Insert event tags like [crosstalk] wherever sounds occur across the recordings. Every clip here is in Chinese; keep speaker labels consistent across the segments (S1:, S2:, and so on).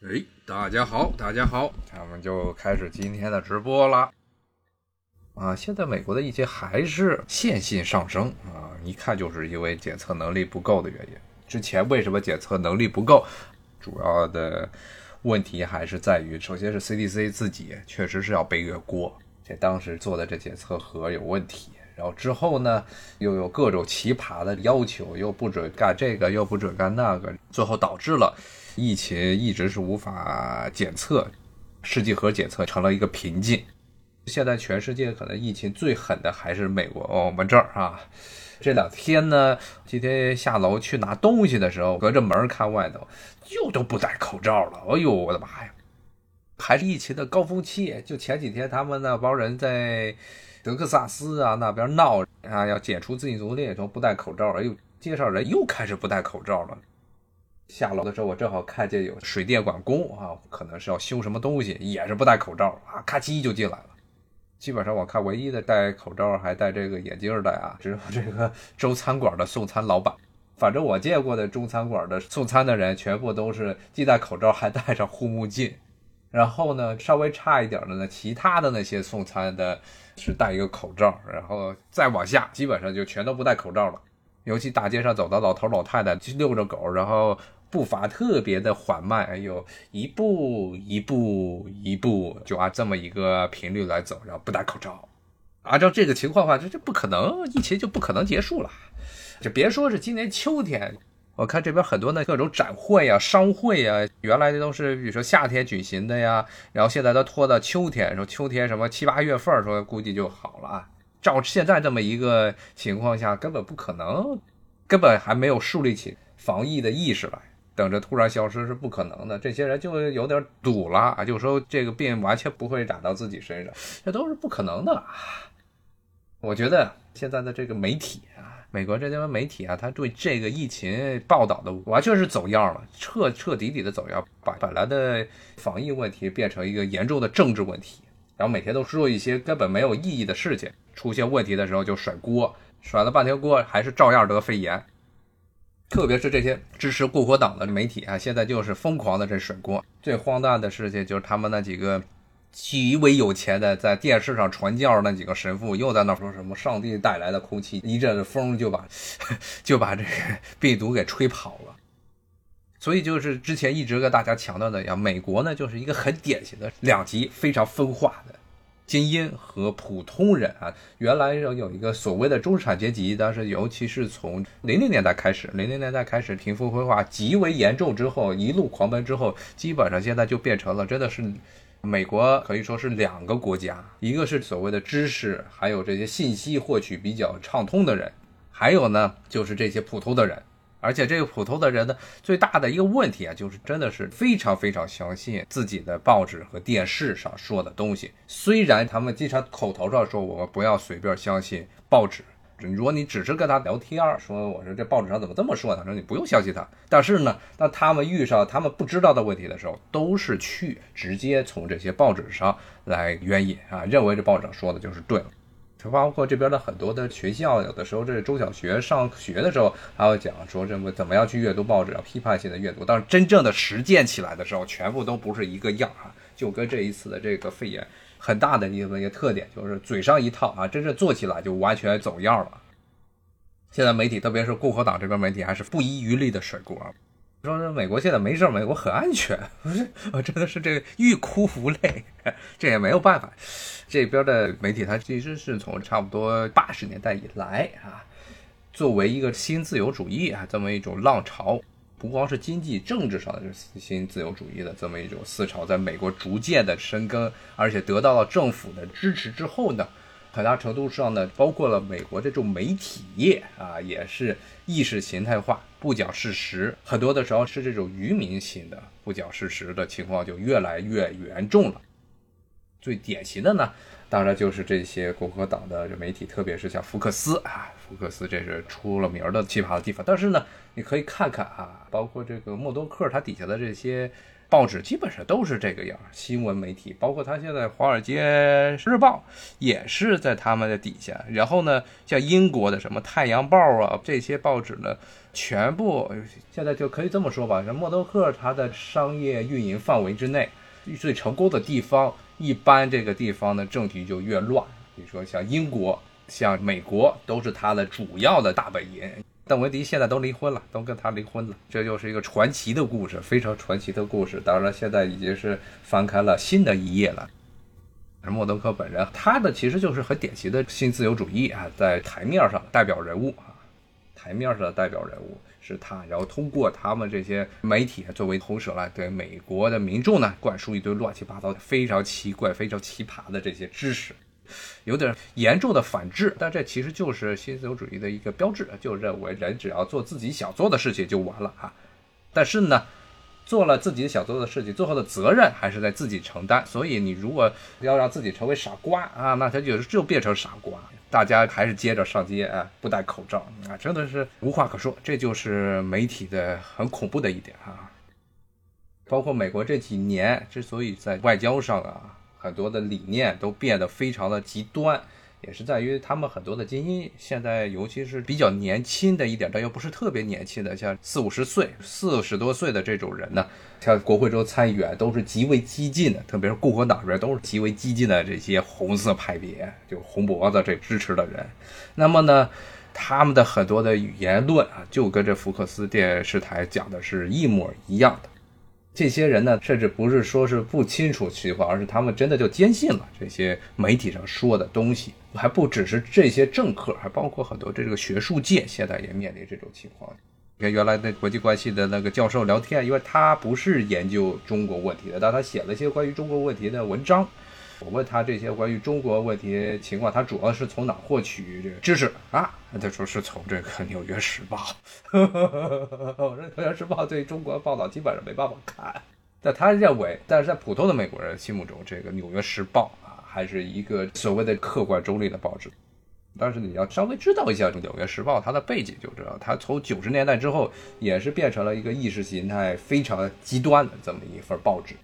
S1: 哎，大家好，大家好，咱们就开始今天的直播了。啊，现在美国的疫情还是线性上升啊，一看就是因为检测能力不够的原因。之前为什么检测能力不够？主要的问题还是在于，首先是 CDC 自己确实是要背个锅，这当时做的这检测盒有问题。然后之后呢，又有各种奇葩的要求，又不准干这个，又不准干那个，最后导致了疫情一直是无法检测，试剂盒检测成了一个瓶颈。现在全世界可能疫情最狠的还是美国，我们这儿啊，这两天呢，今天下楼去拿东西的时候，隔着门看外头，又都不戴口罩了。哎呦，我的妈呀！还是疫情的高峰期，就前几天他们那帮人在。德克萨斯啊，那边闹啊，要解除自禁足令，都不戴口罩。哎呦，介绍人又开始不戴口罩了。下楼的时候，我正好看见有水电管工啊，可能是要修什么东西，也是不戴口罩啊，咔叽就进来了。基本上我看唯一的戴口罩还戴这个眼镜的啊，只有这个中餐馆的送餐老板。反正我见过的中餐馆的送餐的人，全部都是既戴口罩还戴上护目镜。然后呢，稍微差一点的呢，其他的那些送餐的。是戴一个口罩，然后再往下，基本上就全都不戴口罩了。尤其大街上走的老头老太太，遛着狗，然后步伐特别的缓慢，哎呦，一步一步一步，就按这么一个频率来走，然后不戴口罩。按照这个情况的话，这这不可能，疫情就不可能结束了。就别说是今年秋天。我看这边很多的各种展会呀、商会呀，原来的都是比如说夏天举行的呀，然后现在都拖到秋天，说秋天什么七八月份，说估计就好了啊。照现在这么一个情况下，根本不可能，根本还没有树立起防疫的意识来，等着突然消失是不可能的。这些人就有点赌了啊，就说这个病完全不会打到自己身上，这都是不可能的。我觉得现在的这个媒体啊。美国这些媒体啊，他对这个疫情报道的完全是走样了，彻彻底底的走样，把本来的防疫问题变成一个严重的政治问题，然后每天都说一些根本没有意义的事情，出现问题的时候就甩锅，甩了半天锅还是照样得肺炎。特别是这些支持共和党的媒体啊，现在就是疯狂的这甩锅。最荒诞的事情就是他们那几个。极为有钱的，在电视上传教那几个神父又在那说什么上帝带来的空气，一阵风就把 [laughs] 就把这个病毒给吹跑了。所以就是之前一直跟大家强调的呀，美国呢就是一个很典型的两极非常分化的精英和普通人啊。原来有有一个所谓的中产阶级，但是尤其是从零零年代开始，零零年代开始贫富分化极为严重之后，一路狂奔之后，基本上现在就变成了真的是。美国可以说是两个国家，一个是所谓的知识，还有这些信息获取比较畅通的人，还有呢就是这些普通的人。而且这个普通的人呢，最大的一个问题啊，就是真的是非常非常相信自己的报纸和电视上说的东西。虽然他们经常口头上说我们不要随便相信报纸。如果你只是跟他聊天，说我说这报纸上怎么这么说呢？说你不用相信他。但是呢，当他们遇上他们不知道的问题的时候，都是去直接从这些报纸上来援引啊，认为这报纸上说的就是对了。就包括这边的很多的学校，有的时候这中小学上学的时候，还会讲说这么怎么样去阅读报纸，要批判性的阅读。但是真正的实践起来的时候，全部都不是一个样啊，就跟这一次的这个肺炎。很大的一个一个特点就是嘴上一套啊，真正做起来就完全走样了。现在媒体，特别是共和党这边媒体，还是不遗余力的甩锅啊，说美国现在没事，美国很安全。[laughs] 我真的是这个欲哭无泪，这也没有办法。这边的媒体，它其实是从差不多八十年代以来啊，作为一个新自由主义啊这么一种浪潮。不光是经济、政治上的这新自由主义的这么一种思潮，在美国逐渐的生根，而且得到了政府的支持之后呢，很大程度上呢，包括了美国这种媒体业啊，也是意识形态化、不讲事实，很多的时候是这种愚民型的不讲事实的情况就越来越严重了。最典型的呢，当然就是这些共和党的媒体，特别是像福克斯啊，福克斯这是出了名的奇葩的地方，但是呢。你可以看看啊，包括这个默多克他底下的这些报纸基本上都是这个样，新闻媒体，包括他现在《华尔街日报》也是在他们的底下。然后呢，像英国的什么《太阳报》啊，这些报纸呢，全部现在就可以这么说吧，像默多克他的商业运营范围之内，最成功的地方，一般这个地方的政局就越乱。比如说像英国、像美国，都是他的主要的大本营。邓文迪现在都离婚了，都跟他离婚了，这就是一个传奇的故事，非常传奇的故事。当然，现在已经是翻开了新的一页了。默多克本人，他的其实就是很典型的新自由主义啊，在台面上代表人物啊，台面上的代表人物是他，然后通过他们这些媒体作为喉舌来对美国的民众呢灌输一堆乱七八糟的、非常奇怪、非常奇葩的这些知识。有点严重的反制，但这其实就是新自由主义的一个标志，就认为人只要做自己想做的事情就完了啊。但是呢，做了自己想做的事情，最后的责任还是在自己承担。所以你如果要让自己成为傻瓜啊，那他就就变成傻瓜。大家还是接着上街啊，不戴口罩啊，真的是无话可说。这就是媒体的很恐怖的一点啊。包括美国这几年之所以在外交上啊。很多的理念都变得非常的极端，也是在于他们很多的精英现在，尤其是比较年轻的一点，但又不是特别年轻的，像四五十岁、四十多岁的这种人呢，像国会州参议员都是极为激进的，特别是共和党这边都是极为激进的这些红色派别，就红脖子这支持的人。那么呢，他们的很多的言论啊，就跟这福克斯电视台讲的是一模一样的。这些人呢，甚至不是说是不清楚情况，而是他们真的就坚信了这些媒体上说的东西。还不只是这些政客，还包括很多这个学术界，现在也面临这种情况。跟原来那国际关系的那个教授聊天，因为他不是研究中国问题的，但他写了一些关于中国问题的文章。我问他这些关于中国问题情况，他主要是从哪获取这个知识啊？他说是从这个《纽约时报》。[laughs] 我说《纽约时报》对中国报道基本上没办法看。但他认为，但是在普通的美国人心目中，这个《纽约时报》啊，还是一个所谓的客观中立的报纸。但是你要稍微知道一下《纽约时报》它的背景，就知道它从九十年代之后，也是变成了一个意识形态非常极端的这么一份报纸。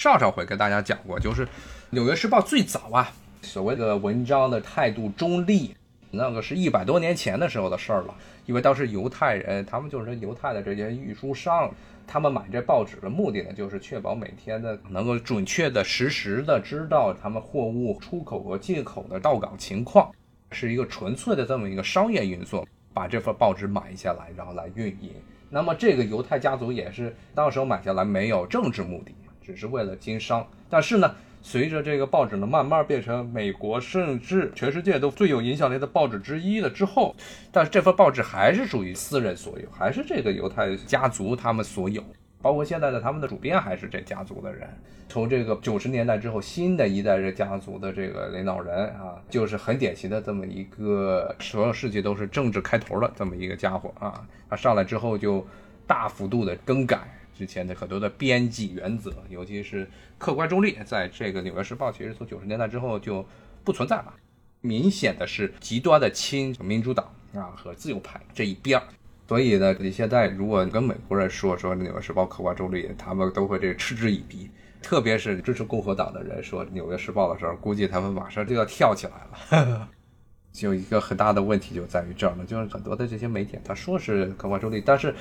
S1: 上上回跟大家讲过，就是。《纽约时报》最早啊，所谓的文章的态度中立，那个是一百多年前的时候的事儿了。因为当时犹太人，他们就是犹太的这些运输商，他们买这报纸的目的呢，就是确保每天的能够准确的、实时的知道他们货物出口和进口的到港情况，是一个纯粹的这么一个商业运作，把这份报纸买下来，然后来运营。那么这个犹太家族也是当时候买下来没有政治目的，只是为了经商。但是呢。随着这个报纸呢慢慢变成美国甚至全世界都最有影响力的报纸之一了之后，但是这份报纸还是属于私人所有，还是这个犹太家族他们所有，包括现在的他们的主编还是这家族的人。从这个九十年代之后，新的一代这家族的这个领导人啊，就是很典型的这么一个所有事情都是政治开头的这么一个家伙啊，他上来之后就大幅度的更改。之前的很多的编辑原则，尤其是客观中立，在这个《纽约时报》其实从九十年代之后就不存在了。明显的是极端的亲民主党啊和自由派这一边儿。所以呢，你现在如果跟美国人说说《纽约时报》客观中立，他们都会这嗤之以鼻。特别是支持共和党的人说《纽约时报》的时候，估计他们马上就要跳起来了。[laughs] 就一个很大的问题就在于这儿了，就是很多的这些媒体他说是客观中立，但是。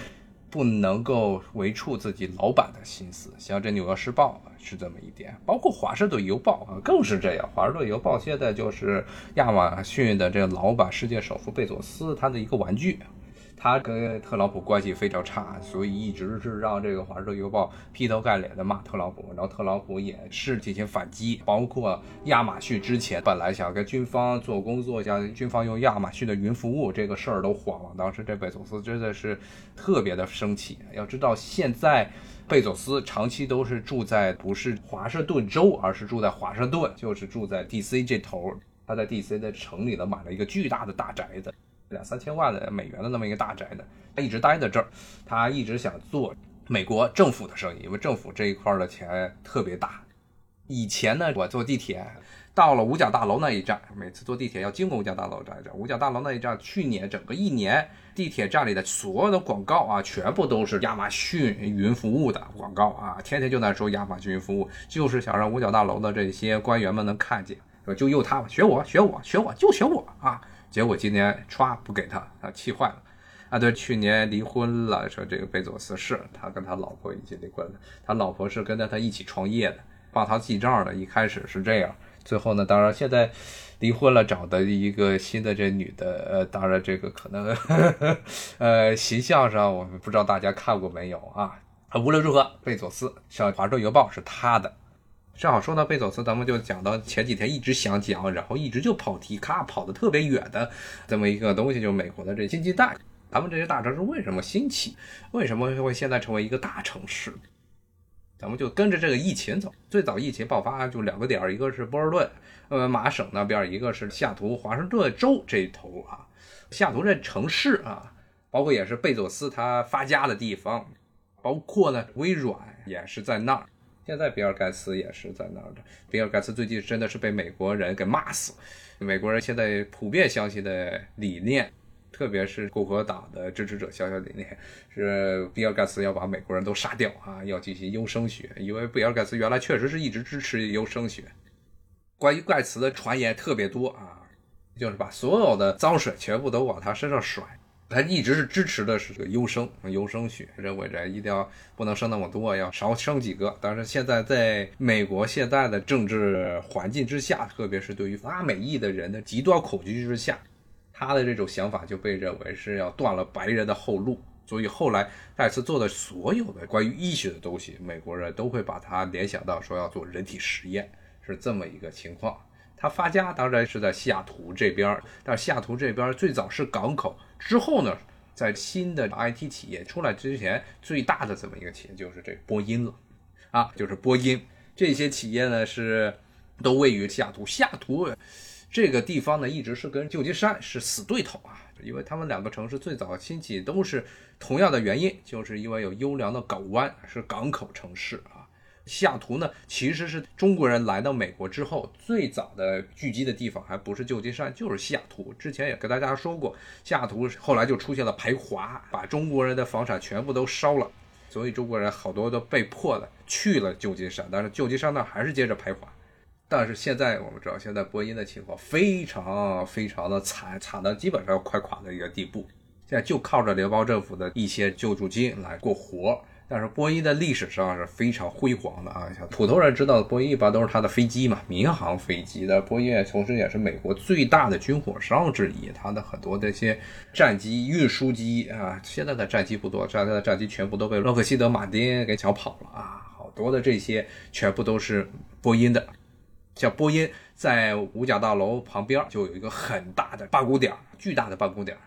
S1: 不能够为触自己老板的心思，像这《纽约时报》是这么一点，包括《华盛顿邮报》啊更是这样。《华盛顿邮报》现在就是亚马逊的这个老板、世界首富贝佐斯他的一个玩具。他跟特朗普关系非常差，所以一直是让这个《华盛顿邮报》劈头盖脸的骂特朗普，然后特朗普也是进行反击。包括亚马逊之前本来想跟军方做工作，想军方用亚马逊的云服务，这个事儿都黄了。当时这贝佐斯真的是特别的生气。要知道，现在贝佐斯长期都是住在不是华盛顿州，而是住在华盛顿，就是住在 D.C. 这头。他在 D.C. 的城里呢买了一个巨大的大宅子。两三千万的美元的那么一个大宅呢，他一直待在这儿，他一直想做美国政府的生意，因为政府这一块的钱特别大。以前呢，我坐地铁到了五角大楼那一站，每次坐地铁要经过五角大楼这一站。五角大楼那一站，去年整个一年地铁站里的所有的广告啊，全部都是亚马逊云服务的广告啊，天天就在说亚马逊云服务，就是想让五角大楼的这些官员们能看见，说就用他们学我学我学我就学我啊。结果今年歘不给他，他，气坏了。啊，对，去年离婚了，说这个贝佐斯是他跟他老婆已经离婚了，他老婆是跟着他一起创业的，帮他记账的，一开始是这样，最后呢，当然现在离婚了，找的一个新的这女的，呃，当然这个可能，[laughs] 呃，形象上我们不知道大家看过没有？啊，无论如何，贝佐斯像《华盛顿邮报》是他的，正好说到贝佐斯，咱们就讲到前几天一直想讲，然后一直就跑题，咔跑的特别远的这么一个东西，就是美国的这经济带。咱们这些大城市为什么兴起？为什么会现在成为一个大城市？咱们就跟着这个疫情走。最早疫情爆发就两个点，一个是波士顿，呃，马省那边；一个是西雅图，华盛顿州这一头啊。西雅图这城市啊，包括也是贝佐斯他发家的地方，包括呢微软也是在那儿。现在比尔盖茨也是在那儿的。比尔盖茨最近真的是被美国人给骂死。美国人现在普遍相信的理念。特别是共和党的支持者，小小理念是比尔盖茨要把美国人都杀掉啊，要进行优生学，因为比尔盖茨原来确实是一直支持优生学。关于盖茨的传言特别多啊，就是把所有的脏水全部都往他身上甩。他一直是支持的是这个优生优生学，认为这一定要不能生那么多，要少生几个。但是现在在美国现在的政治环境之下，特别是对于拉美裔的人的极端恐惧之下。他的这种想法就被认为是要断了白人的后路，所以后来盖茨做的所有的关于医学的东西，美国人都会把他联想到说要做人体实验，是这么一个情况。他发家当然是在西雅图这边，但西雅图这边最早是港口，之后呢，在新的 IT 企业出来之前，最大的这么一个企业就是这波音了，啊，就是波音。这些企业呢是都位于西雅图，西雅图。这个地方呢，一直是跟旧金山是死对头啊，因为他们两个城市最早兴起都是同样的原因，就是因为有优良的港湾，是港口城市啊。西雅图呢，其实是中国人来到美国之后最早的聚集的地方，还不是旧金山，就是西雅图。之前也跟大家说过，西雅图后来就出现了排华，把中国人的房产全部都烧了，所以中国人好多都被迫的去了旧金山，但是旧金山呢还是接着排华。但是现在我们知道，现在波音的情况非常非常的惨，惨到基本上要快垮的一个地步。现在就靠着联邦政府的一些救助金来过活。但是波音的历史上是非常辉煌的啊，像普通人知道的波音一般都是它的飞机嘛，民航飞机的。波音同时也是美国最大的军火商之一，它的很多这些战机、运输机啊，现在的战机不多，现在的战机全部都被洛克希德马丁给抢跑了啊，好多的这些全部都是波音的。像波音在五角大楼旁边就有一个很大的办公点，巨大的办公点。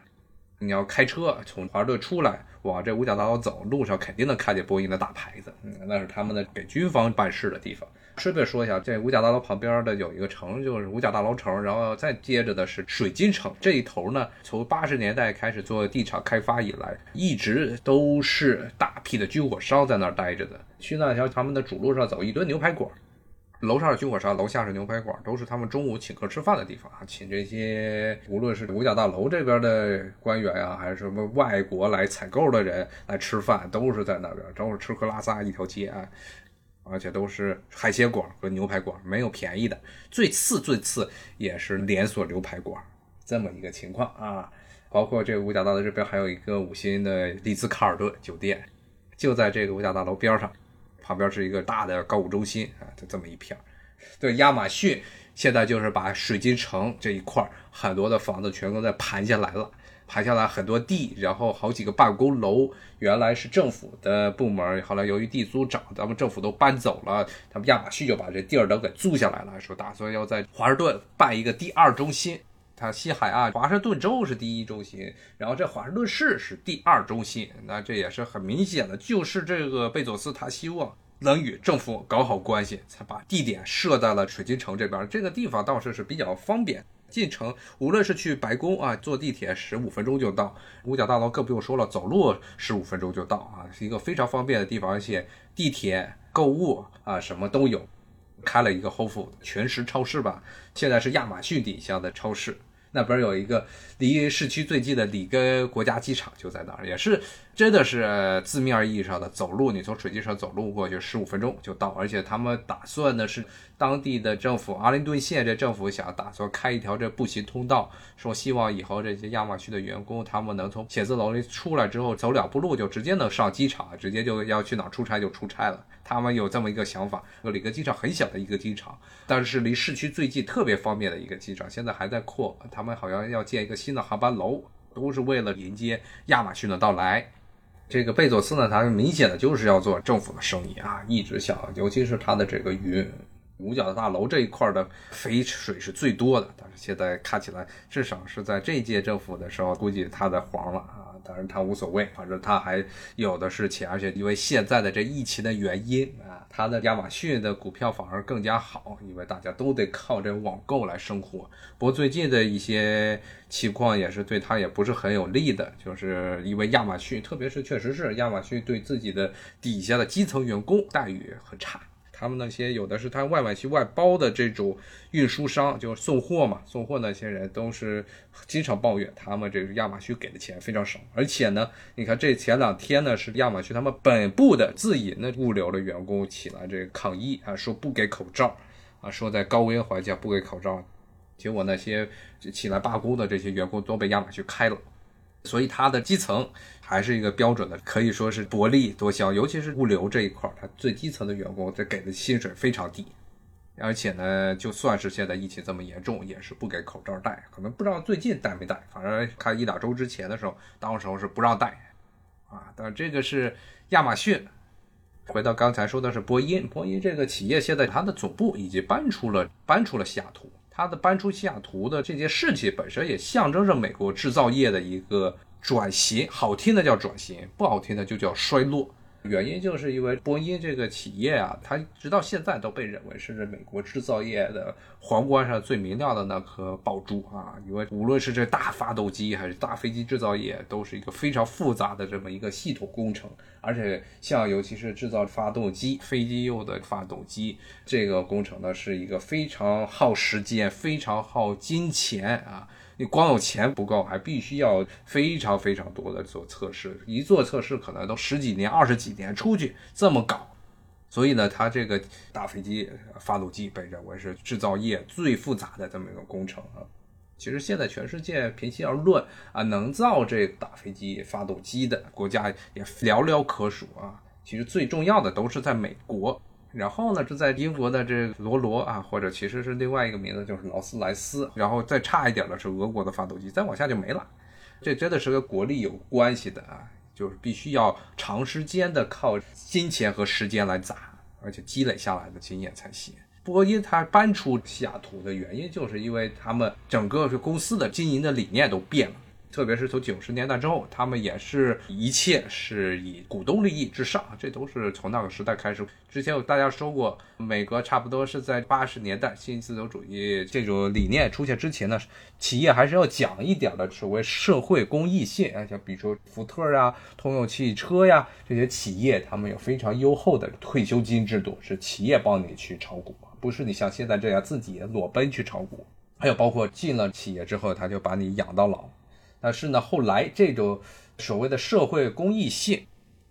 S1: 你要开车从华盛顿出来，往这五角大楼走，路上肯定能看见波音的大牌子。嗯，那是他们的给军方办事的地方。顺便说一下，这五角大楼旁边的有一个城，就是五角大楼城，然后再接着的是水晶城。这一头呢，从八十年代开始做地产开发以来，一直都是大批的军火商在那儿待着的。去那条他们的主路上走，一堆牛排馆。楼上是军火商，楼下是牛排馆，都是他们中午请客吃饭的地方啊。请这些无论是五角大楼这边的官员啊，还是什么外国来采购的人来吃饭，都是在那边，都是吃喝拉撒一条街啊。而且都是海鲜馆和牛排馆，没有便宜的。最次最次也是连锁牛排馆，这么一个情况啊。包括这个五角大楼这边还有一个五星的丽兹卡尔顿酒店，就在这个五角大楼边上。旁边是一个大的购物中心啊，就这么一片儿。对，亚马逊现在就是把水晶城这一块儿很多的房子全都在盘下来了，盘下来很多地，然后好几个办公楼，原来是政府的部门，后来由于地租涨，咱们政府都搬走了，他们亚马逊就把这地儿都给租下来了，说打算要在华盛顿办一个第二中心。它西海岸华盛顿州是第一中心，然后这华盛顿市是第二中心，那这也是很明显的，就是这个贝佐斯他希望能与政府搞好关系，才把地点设在了水晶城这边。这个地方倒是是比较方便进城，无论是去白宫啊，坐地铁十五分钟就到；五角大楼更不用说了，走路十五分钟就到啊，是一个非常方便的地方，而且地铁、购物啊什么都有。开了一个 Whole Food 全食超市吧，现在是亚马逊底下的超市。那边有一个离市区最近的里根国家机场，就在那儿，也是真的是字面意义上的走路，你从水机上走路过去十五分钟就到。而且他们打算的是当地的政府，阿灵顿县这政府想打算开一条这步行通道，说希望以后这些亚马逊的员工，他们能从写字楼里出来之后，走两步路就直接能上机场，直接就要去哪出差就出差了。他们有这么一个想法，里根机场很小的一个机场，但是离市区最近，特别方便的一个机场，现在还在扩。他们好像要建一个新的航班楼，都是为了迎接亚马逊的到来。这个贝佐斯呢，他是明显的就是要做政府的生意啊，一直想，尤其是他的这个云五角大楼这一块的肥水是最多的。但是现在看起来，至少是在这届政府的时候，估计他的黄了啊。当然他无所谓，反正他还有的是钱，而且因为现在的这疫情的原因啊，他的亚马逊的股票反而更加好，因为大家都得靠这网购来生活。不过最近的一些情况也是对他也不是很有利的，就是因为亚马逊，特别是确实是亚马逊对自己的底下的基层员工待遇很差。他们那些有的是他外买去外包的这种运输商，就是送货嘛，送货那些人都是经常抱怨，他们这个亚马逊给的钱非常少，而且呢，你看这前两天呢是亚马逊他们本部的自营的物流的员工起来这个抗议啊，说不给口罩啊，说在高温环境不给口罩，结果那些起来罢工的这些员工都被亚马逊开了。所以它的基层还是一个标准的，可以说是薄利多销，尤其是物流这一块，它最基层的员工这给的薪水非常低，而且呢，就算是现在疫情这么严重，也是不给口罩戴，可能不知道最近戴没戴，反正看一两周之前的时候，当时候是不让戴，啊，但这个是亚马逊。回到刚才说的是波音，波音这个企业现在它的总部已经搬出了，搬出了西雅图。它的搬出西雅图的这件事情本身也象征着美国制造业的一个转型，好听的叫转型，不好听的就叫衰落。原因就是因为波音这个企业啊，它直到现在都被认为是美国制造业的皇冠上最明亮的那颗宝珠啊。因为无论是这大发动机还是大飞机制造业，都是一个非常复杂的这么一个系统工程。而且像尤其是制造发动机、飞机用的发动机这个工程呢，是一个非常耗时间、非常耗金钱啊。你光有钱不够，还必须要非常非常多的做测试，一做测试可能都十几年、二十几年出去这么搞，所以呢，它这个大飞机发动机被认为是制造业最复杂的这么一个工程啊。其实现在全世界平心而论啊，能造这大飞机发动机的国家也寥寥可数啊。其实最重要的都是在美国。然后呢，这在英国的这罗罗啊，或者其实是另外一个名字，就是劳斯莱斯。然后再差一点的是俄国的发动机，再往下就没了。这真的是跟国力有关系的啊，就是必须要长时间的靠金钱和时间来砸，而且积累下来的经验才行。波音它搬出西雅图的原因，就是因为他们整个是公司的经营的理念都变了。特别是从九十年代之后，他们也是一切是以股东利益至上，这都是从那个时代开始。之前有大家说过，美国差不多是在八十年代新自由主义这种理念出现之前呢，企业还是要讲一点的所谓社会公益性啊，像比如说福特啊、通用汽车呀这些企业，他们有非常优厚的退休金制度，是企业帮你去炒股，不是你像现在这样自己裸奔去炒股。还有包括进了企业之后，他就把你养到老。但是呢，后来这种所谓的社会公益性，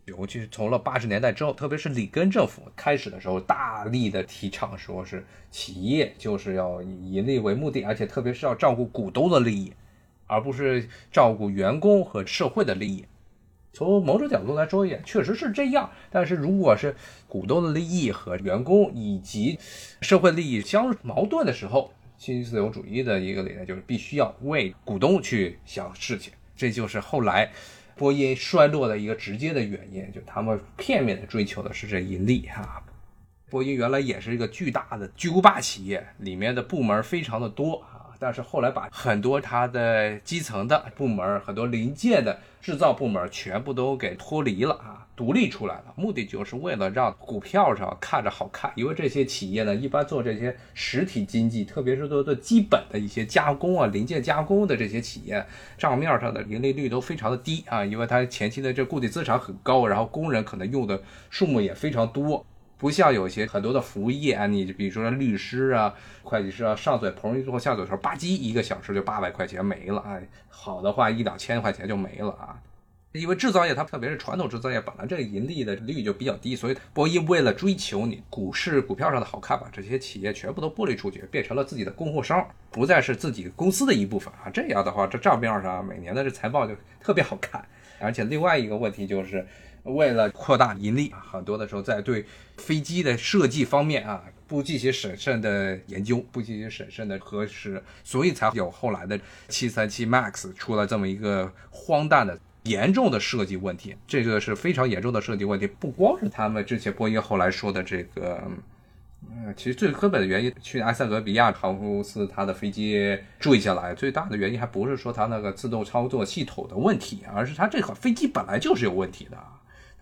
S1: 尤其是从了八十年代之后，特别是里根政府开始的时候，大力的提倡说是企业就是要以盈利为目的，而且特别是要照顾股东的利益，而不是照顾员工和社会的利益。从某种角度来说，也确实是这样。但是如果是股东的利益和员工以及社会利益相矛盾的时候，新自由主义的一个理念就是必须要为股东去想事情，这就是后来波音衰落的一个直接的原因，就他们片面的追求的是这盈利哈。波音原来也是一个巨大的巨无霸企业，里面的部门非常的多，但是后来把很多它的基层的部门、很多零件的制造部门全部都给脱离了啊。独立出来了，目的就是为了让股票上看着好看。因为这些企业呢，一般做这些实体经济，特别是做做基本的一些加工啊、零件加工的这些企业，账面上的盈利率都非常的低啊。因为它前期的这固定资产很高，然后工人可能用的数目也非常多。不像有些很多的服务业啊，你比如说律师啊、会计师啊，上嘴棚一坐下嘴头，吧唧一个小时就八百块钱没了，哎，好的话一两千块钱就没了啊。因为制造业它特别是传统制造业，本来这个盈利的率就比较低，所以波音为了追求你股市股票上的好看，把这些企业全部都剥离出去，变成了自己的供货商，不再是自己公司的一部分啊。这样的话，这账面上每年的这财报就特别好看。而且另外一个问题就是。为了扩大盈利，很多的时候在对飞机的设计方面啊，不进行审慎的研究，不进行审慎的核实，所以才有后来的737 MAX 出了这么一个荒诞的、严重的设计问题。这个是非常严重的设计问题，不光是他们之前波音后来说的这个，嗯，其实最根本的原因，去埃塞俄比亚航空公司它的飞机坠下来，最大的原因还不是说它那个自动操作系统的问题，而是它这款飞机本来就是有问题的。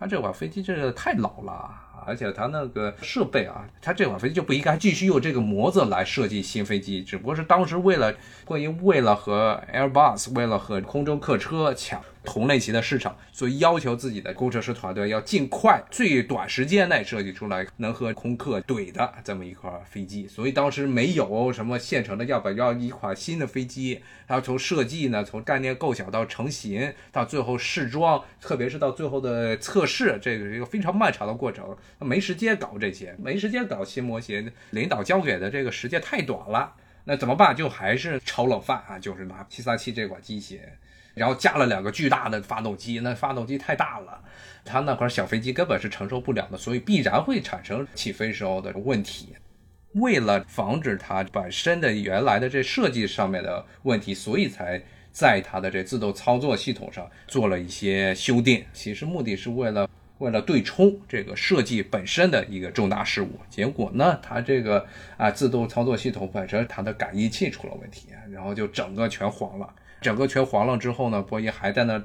S1: 他这款飞机这个太老了，而且它那个设备啊，它这款飞机就不应该继续用这个模子来设计新飞机，只不过是当时为了关于为了和 Airbus 为了和空中客车抢。同类型的市场，所以要求自己的工程师团队要尽快、最短时间内设计出来能和空客怼的这么一块飞机。所以当时没有什么现成的样本，要一款新的飞机，然后从设计呢，从概念构想到成型，到最后试装，特别是到最后的测试，这个是一个非常漫长的过程，没时间搞这些，没时间搞新模型，领导交给的这个时间太短了，那怎么办？就还是炒冷饭啊，就是拿七三七这款机型。然后加了两个巨大的发动机，那发动机太大了，它那块小飞机根本是承受不了的，所以必然会产生起飞时候的问题。为了防止它本身的原来的这设计上面的问题，所以才在它的这自动操作系统上做了一些修订。其实目的是为了为了对冲这个设计本身的一个重大失误。结果呢，它这个啊自动操作系统本身它的感应器出了问题，然后就整个全黄了。整个全黄了之后呢，波音还在那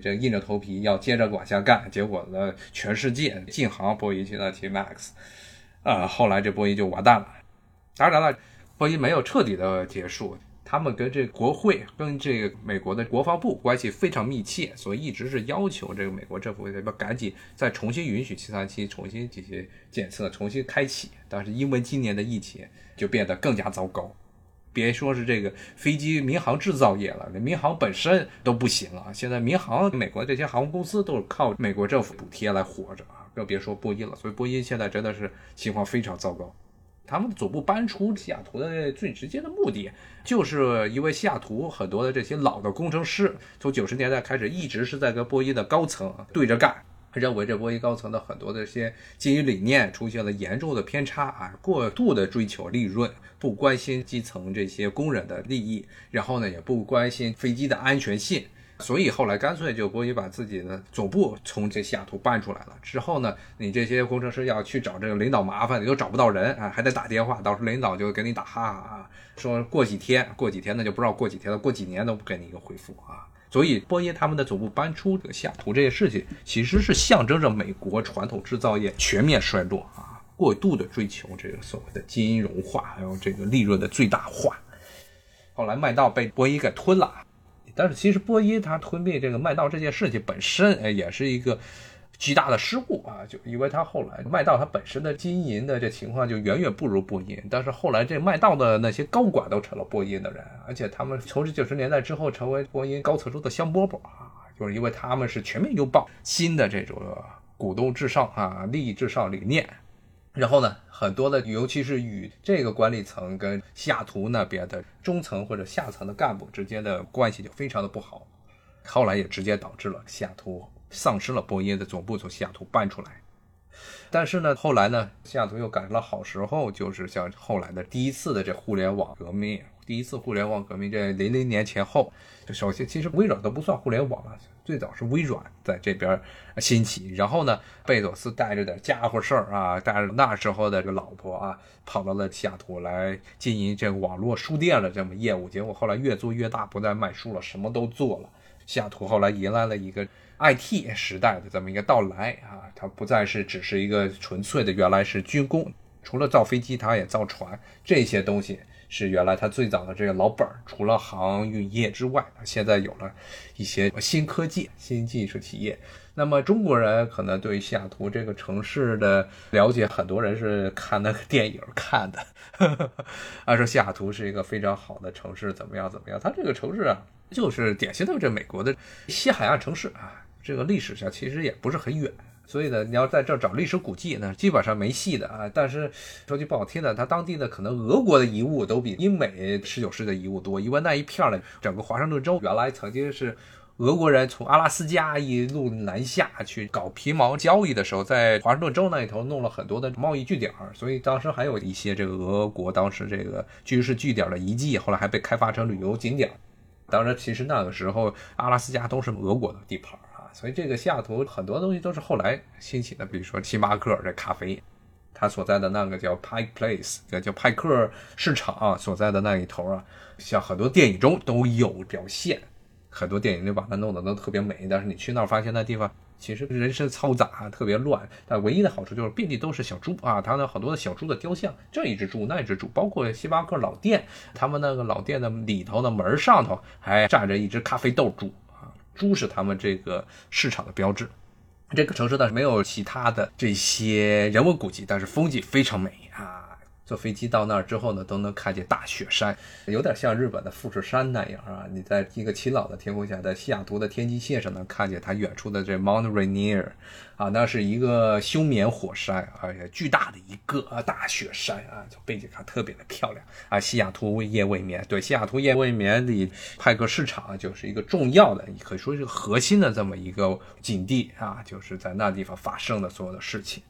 S1: 这硬着头皮要接着往下干，结果呢，全世界禁航波音737 MAX，呃，后来这波音就完蛋了。当然了，波音没有彻底的结束，他们跟这国会、跟这个美国的国防部关系非常密切，所以一直是要求这个美国政府要赶紧再重新允许737重新进行检测、重新开启。但是因为今年的疫情，就变得更加糟糕。别说是这个飞机民航制造业了，那民航本身都不行啊！现在民航美国这些航空公司都是靠美国政府补贴来活着啊，更别说波音了。所以波音现在真的是情况非常糟糕。他们总部搬出西雅图的最直接的目的，就是因为西雅图很多的这些老的工程师，从九十年代开始一直是在跟波音的高层对着干。认为这波音高层的很多的一些经营理念出现了严重的偏差啊，过度的追求利润，不关心基层这些工人的利益，然后呢也不关心飞机的安全性，所以后来干脆就波音把自己的总部从这西雅图搬出来了。之后呢，你这些工程师要去找这个领导麻烦，你都找不到人啊，还得打电话，到时候领导就给你打哈啊，说过几天，过几天那就不知道过几天了，过几年都不给你一个回复啊。所以，波音他们的总部搬出这个西雅图这些事情，其实是象征着美国传统制造业全面衰落啊，过度的追求这个所谓的金融化，还有这个利润的最大化。后来麦道被波音给吞了，但是其实波音它吞并这个麦道这件事情本身，哎，也是一个。极大的失误啊！就因为他后来麦道他本身的经营的这情况就远远不如波音，但是后来这麦道的那些高管都成了波音的人，而且他们从九十年代之后成为波音高层中的香饽饽啊，就是因为他们是全面拥抱新的这种股东至上啊、利益至上理念，然后呢，很多的尤其是与这个管理层跟西雅图那边的中层或者下层的干部之间的关系就非常的不好，后来也直接导致了西雅图。丧失了波音的总部从西雅图搬出来，但是呢，后来呢，西雅图又赶上了好时候，就是像后来的第一次的这互联网革命，第一次互联网革命这零零年前后，就首先其实微软都不算互联网了，最早是微软在这边兴起，然后呢，贝佐斯带着点家伙事儿啊，带着那时候的这个老婆啊，跑到了西雅图来经营这个网络书店的这么业务，结果后来越做越大，不再卖书了，什么都做了，西雅图后来迎来了一个。IT 时代的这么一个到来啊，它不再是只是一个纯粹的原来是军工，除了造飞机，它也造船，这些东西是原来它最早的这个老本儿，除了航运业之外，现在有了一些新科技、新技术企业。那么中国人可能对西雅图这个城市的了解，很多人是看那个电影看的。[laughs] 啊，说西雅图是一个非常好的城市，怎么样怎么样？它这个城市啊，就是典型的这美国的西海岸城市啊。这个历史上其实也不是很远，所以呢，你要在这找历史古迹呢，基本上没戏的啊。但是说句不好听的，它当地的可能俄国的遗物都比英美十九世纪的遗物多，因为那一片儿呢，整个华盛顿州原来曾经是。俄国人从阿拉斯加一路南下去搞皮毛交易的时候，在华盛顿州那一头弄了很多的贸易据点，所以当时还有一些这个俄国当时这个军事据点的遗迹，后来还被开发成旅游景点。当然，其实那个时候阿拉斯加都是俄国的地盘啊，所以这个西雅图很多东西都是后来兴起的，比如说星巴克这咖啡，它所在的那个叫 Pike Place，叫派克市场所在的那一头啊，像很多电影中都有表现。很多电影就把它弄得都特别美，但是你去那儿发现那地方其实人声嘈杂，特别乱。但唯一的好处就是遍地都是小猪啊，它呢好多的小猪的雕像，这一只猪那一只猪，包括星巴克老店，他们那个老店的里头的门上头还站着一只咖啡豆猪啊，猪是他们这个市场的标志。这个城市呢没有其他的这些人文古迹，但是风景非常美啊。坐飞机到那儿之后呢，都能看见大雪山，有点像日本的富士山那样啊。你在一个晴朗的天空下，在西雅图的天际线上能看见它远处的这 Mount Rainier，啊，那是一个休眠火山，而且巨大的一个大雪山啊，从背景看特别的漂亮啊。西雅图夜未眠，对，西雅图夜未眠里派克市场就是一个重要的，可以说是核心的这么一个景地啊，就是在那地方发生的所有的事情。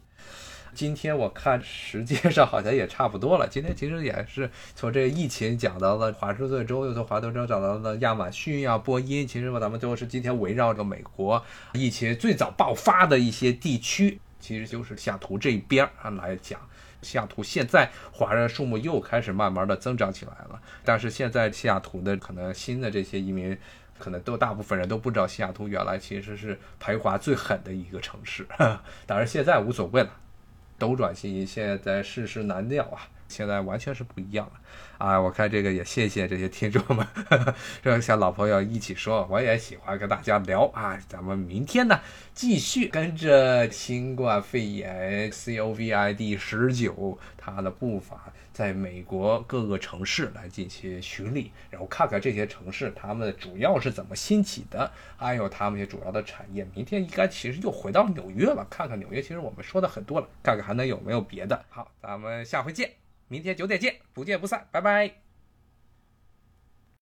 S1: 今天我看时间上好像也差不多了。今天其实也是从这个疫情讲到了华盛顿州，又从华盛顿州讲到了亚马逊啊、波音。其实吧，咱们都是今天围绕着美国疫情最早爆发的一些地区，其实就是西雅图这一边啊来讲。西雅图现在华人数目又开始慢慢的增长起来了，但是现在西雅图的可能新的这些移民，可能都大部分人都不知道西雅图原来其实是排华最狠的一个城市。[laughs] 当然现在无所谓了。斗转星移，现在世事难料啊！现在完全是不一样了啊！我看这个也谢谢这些听众们，[laughs] 这像老朋友一起说，我也喜欢跟大家聊啊。咱们明天呢，继续跟着新冠肺炎 COVID 十九它的步伐，在美国各个城市来进行巡礼，然后看看这些城市他们主要是怎么兴起的，还有他们些主要的产业。明天应该其实又回到纽约了，看看纽约。其实我们说的很多了，看看还能有没有别的。好，咱们下回见。明天九点见，不见不散，拜拜。